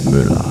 Jens Müller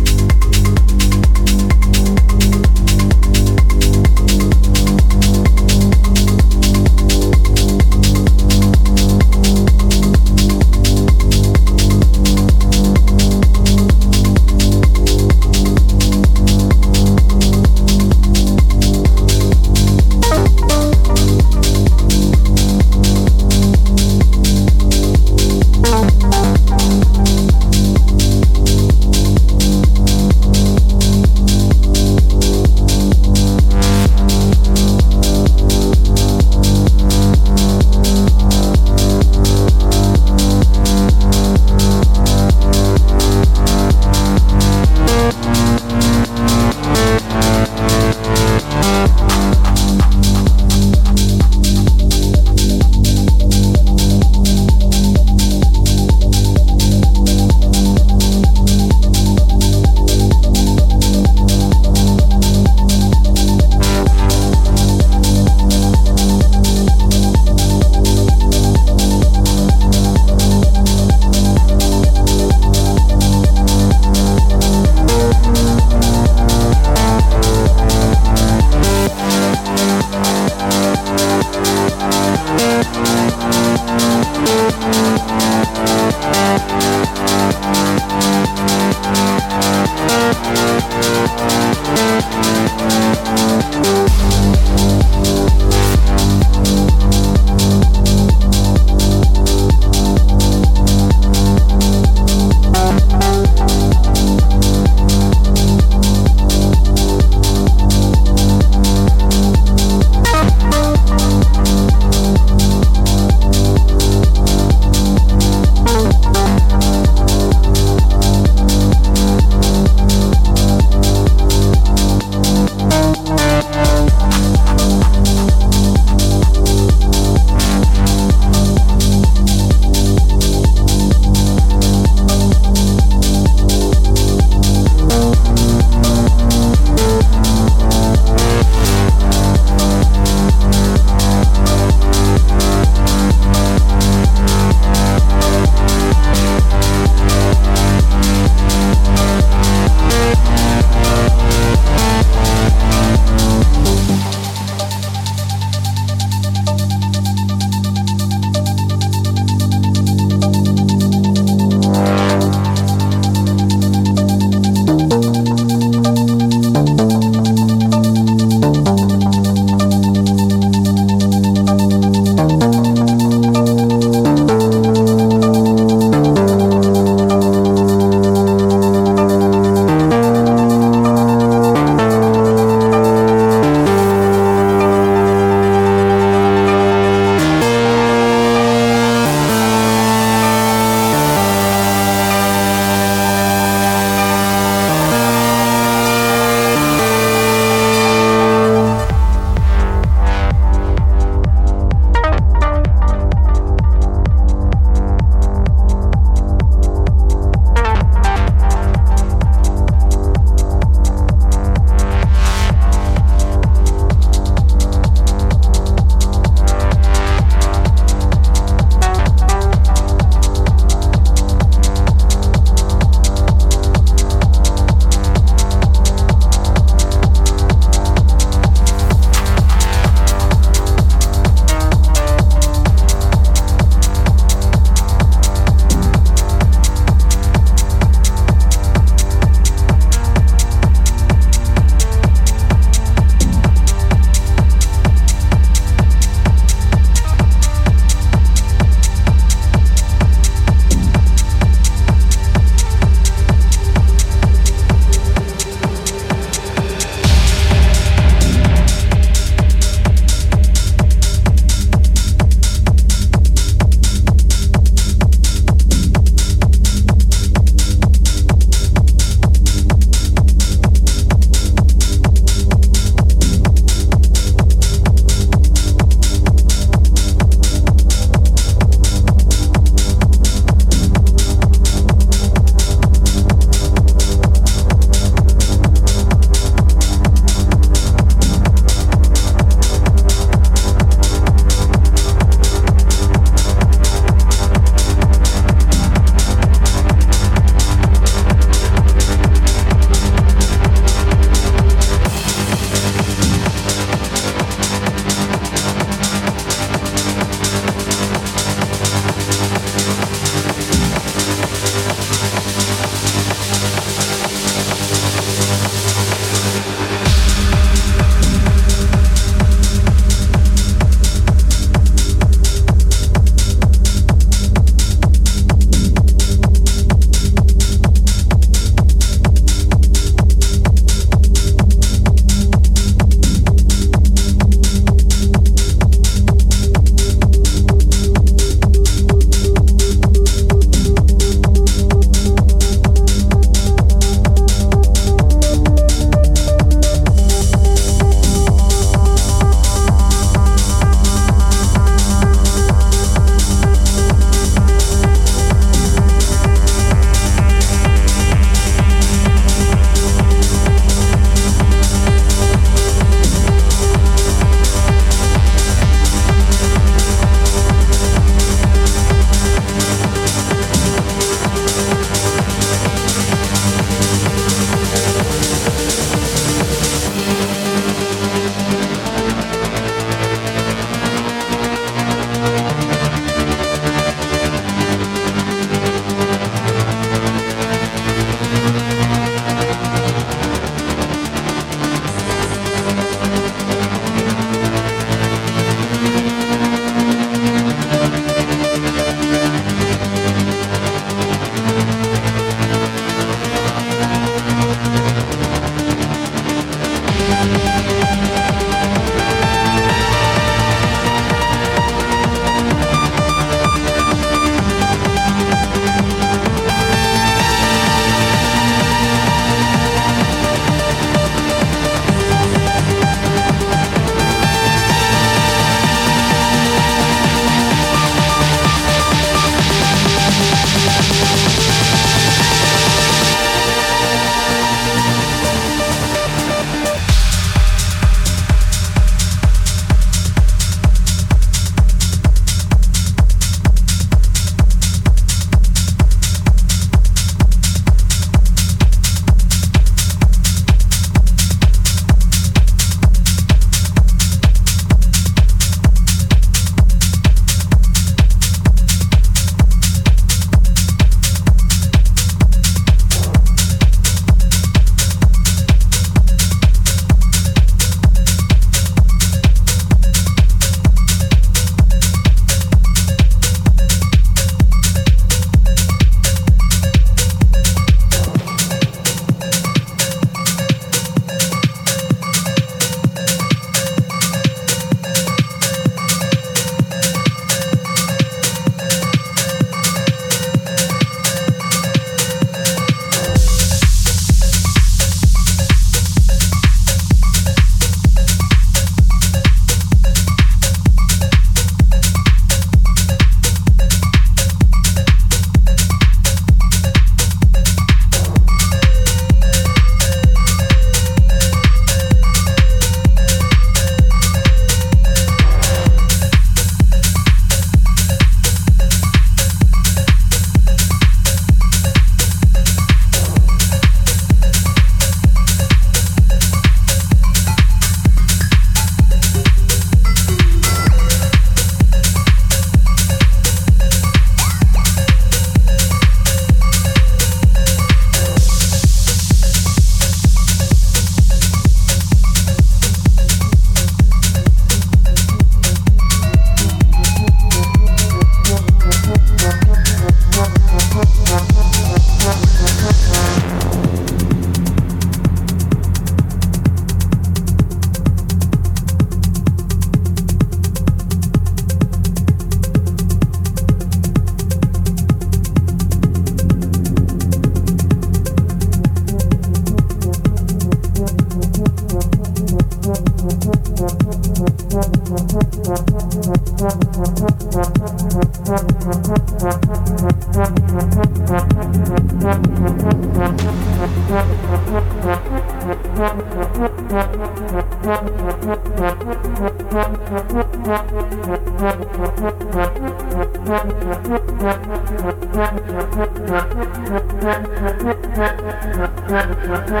Mm-hmm.